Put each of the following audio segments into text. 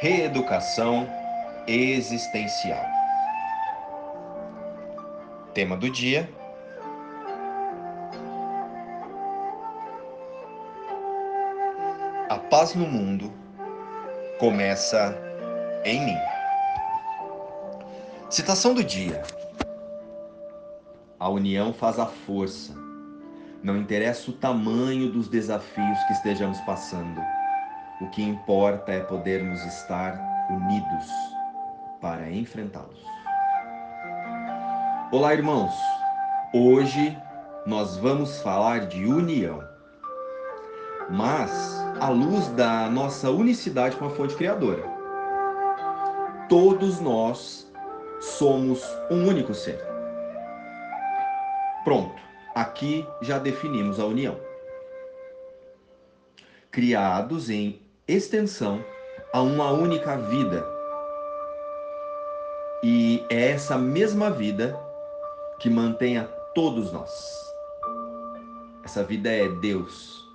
Reeducação existencial. Tema do dia: A paz no mundo começa em mim. Citação do dia: A união faz a força. Não interessa o tamanho dos desafios que estejamos passando o que importa é podermos estar unidos para enfrentá-los. Olá, irmãos. Hoje nós vamos falar de união. Mas à luz da nossa unicidade com a fonte criadora. Todos nós somos um único ser. Pronto, aqui já definimos a união. Criados em extensão a uma única vida. E é essa mesma vida que mantém a todos nós. Essa vida é Deus.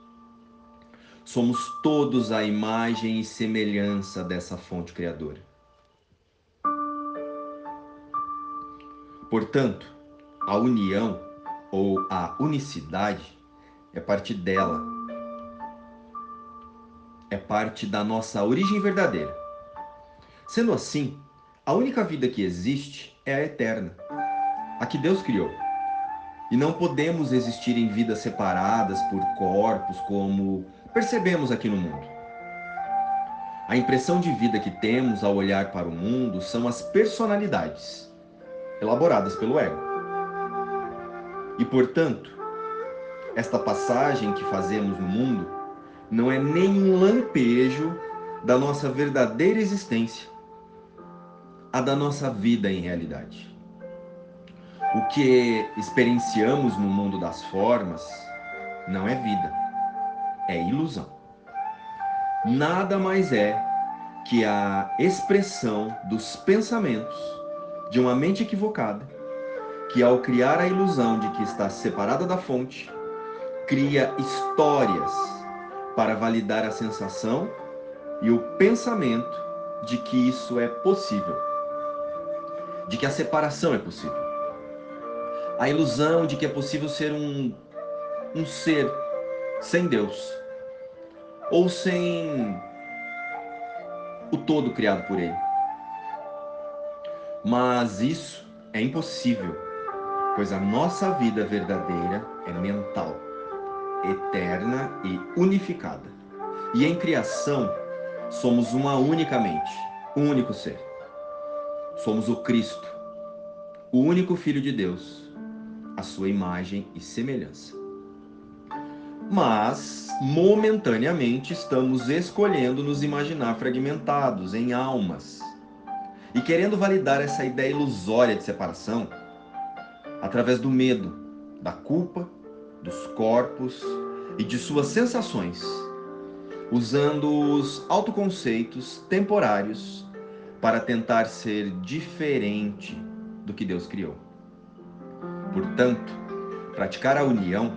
Somos todos a imagem e semelhança dessa fonte criadora. Portanto, a união ou a unicidade é parte dela é parte da nossa origem verdadeira. Sendo assim, a única vida que existe é a eterna, a que Deus criou. E não podemos existir em vidas separadas por corpos como percebemos aqui no mundo. A impressão de vida que temos ao olhar para o mundo são as personalidades elaboradas pelo ego. E portanto, esta passagem que fazemos no mundo não é nem um lampejo da nossa verdadeira existência, a da nossa vida em realidade. O que experienciamos no mundo das formas não é vida, é ilusão. Nada mais é que a expressão dos pensamentos de uma mente equivocada, que ao criar a ilusão de que está separada da fonte, cria histórias para validar a sensação e o pensamento de que isso é possível, de que a separação é possível. A ilusão de que é possível ser um, um ser sem Deus ou sem o todo criado por Ele. Mas isso é impossível, pois a nossa vida verdadeira é mental eterna e unificada. E em criação, somos uma única mente, um único ser. Somos o Cristo, o único Filho de Deus, a sua imagem e semelhança. Mas, momentaneamente, estamos escolhendo nos imaginar fragmentados em almas e querendo validar essa ideia ilusória de separação através do medo, da culpa dos corpos e de suas sensações, usando os autoconceitos temporários para tentar ser diferente do que Deus criou. Portanto, praticar a união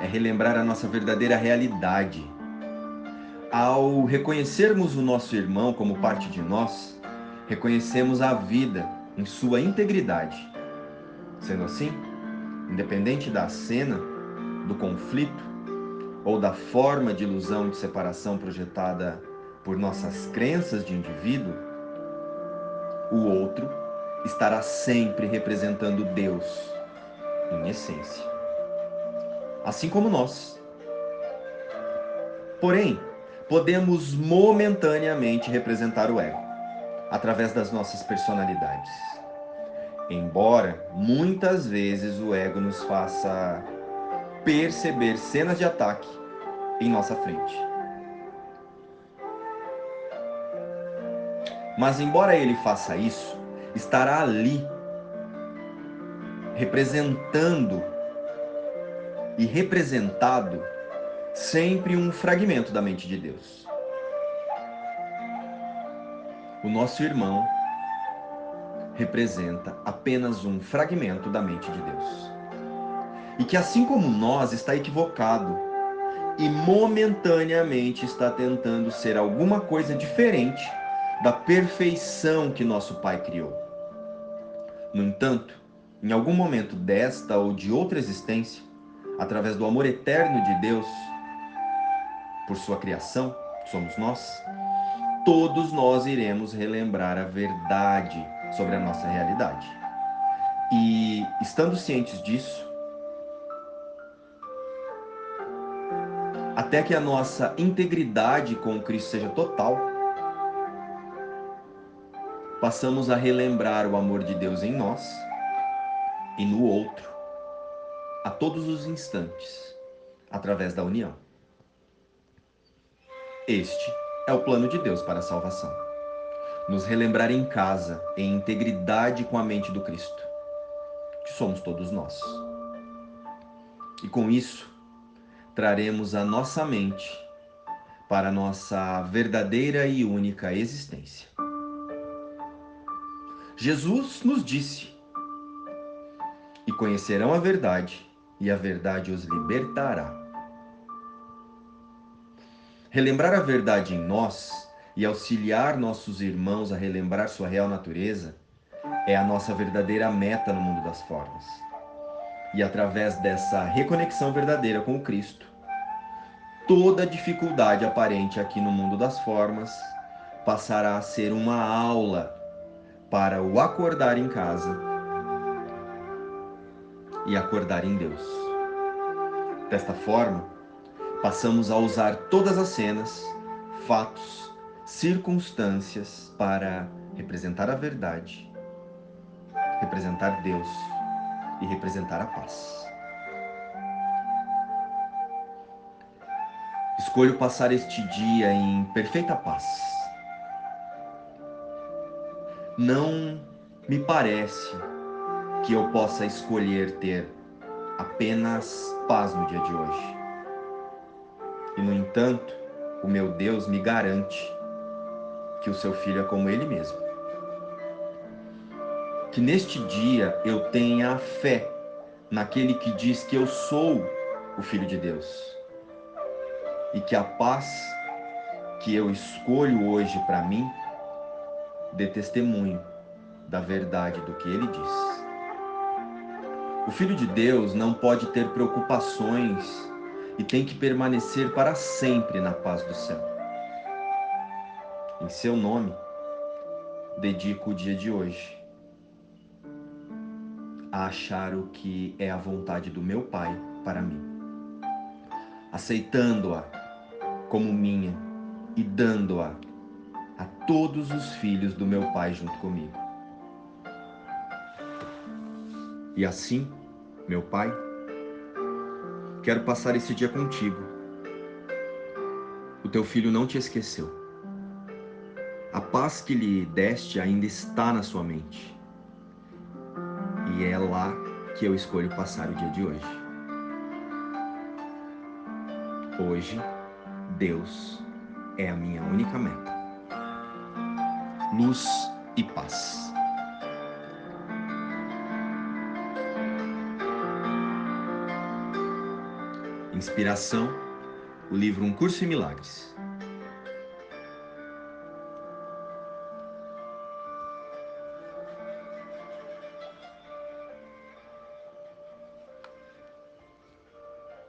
é relembrar a nossa verdadeira realidade. Ao reconhecermos o nosso irmão como parte de nós, reconhecemos a vida em sua integridade. Sendo assim, independente da cena, do conflito ou da forma de ilusão de separação projetada por nossas crenças de indivíduo, o outro estará sempre representando Deus em essência, assim como nós. Porém, podemos momentaneamente representar o ego através das nossas personalidades. Embora muitas vezes o ego nos faça perceber cenas de ataque em nossa frente. Mas, embora ele faça isso, estará ali representando e representado sempre um fragmento da mente de Deus. O nosso irmão representa apenas um fragmento da mente de Deus e que, assim como nós, está equivocado e momentaneamente está tentando ser alguma coisa diferente da perfeição que nosso Pai criou. No entanto, em algum momento desta ou de outra existência, através do amor eterno de Deus por sua criação, somos nós, todos nós iremos relembrar a verdade sobre a nossa realidade. E estando cientes disso, até que a nossa integridade com Cristo seja total, passamos a relembrar o amor de Deus em nós e no outro, a todos os instantes, através da união. Este é o plano de Deus para a salvação. Nos relembrar em casa, em integridade com a mente do Cristo, que somos todos nós. E com isso, traremos a nossa mente para nossa verdadeira e única existência. Jesus nos disse: E conhecerão a verdade, e a verdade os libertará. Relembrar a verdade em nós e auxiliar nossos irmãos a relembrar sua real natureza é a nossa verdadeira meta no mundo das formas. E através dessa reconexão verdadeira com Cristo, toda dificuldade aparente aqui no mundo das formas passará a ser uma aula para o acordar em casa e acordar em Deus. Desta forma, passamos a usar todas as cenas, fatos, circunstâncias para representar a verdade, representar Deus e representar a paz. Escolho passar este dia em perfeita paz. Não me parece que eu possa escolher ter apenas paz no dia de hoje. E, no entanto, o meu Deus me garante que o seu filho é como ele mesmo. Que neste dia eu tenha fé naquele que diz que eu sou o filho de Deus. E que a paz que eu escolho hoje para mim dê testemunho da verdade do que ele diz. O filho de Deus não pode ter preocupações e tem que permanecer para sempre na paz do céu. Em seu nome, dedico o dia de hoje a achar o que é a vontade do meu Pai para mim, aceitando-a como minha e dando-a a todos os filhos do meu Pai junto comigo. E assim, meu Pai, Quero passar esse dia contigo. O teu filho não te esqueceu. A paz que lhe deste ainda está na sua mente. E é lá que eu escolho passar o dia de hoje. Hoje, Deus é a minha única meta. Luz e paz. Inspiração, o livro Um Curso em Milagres.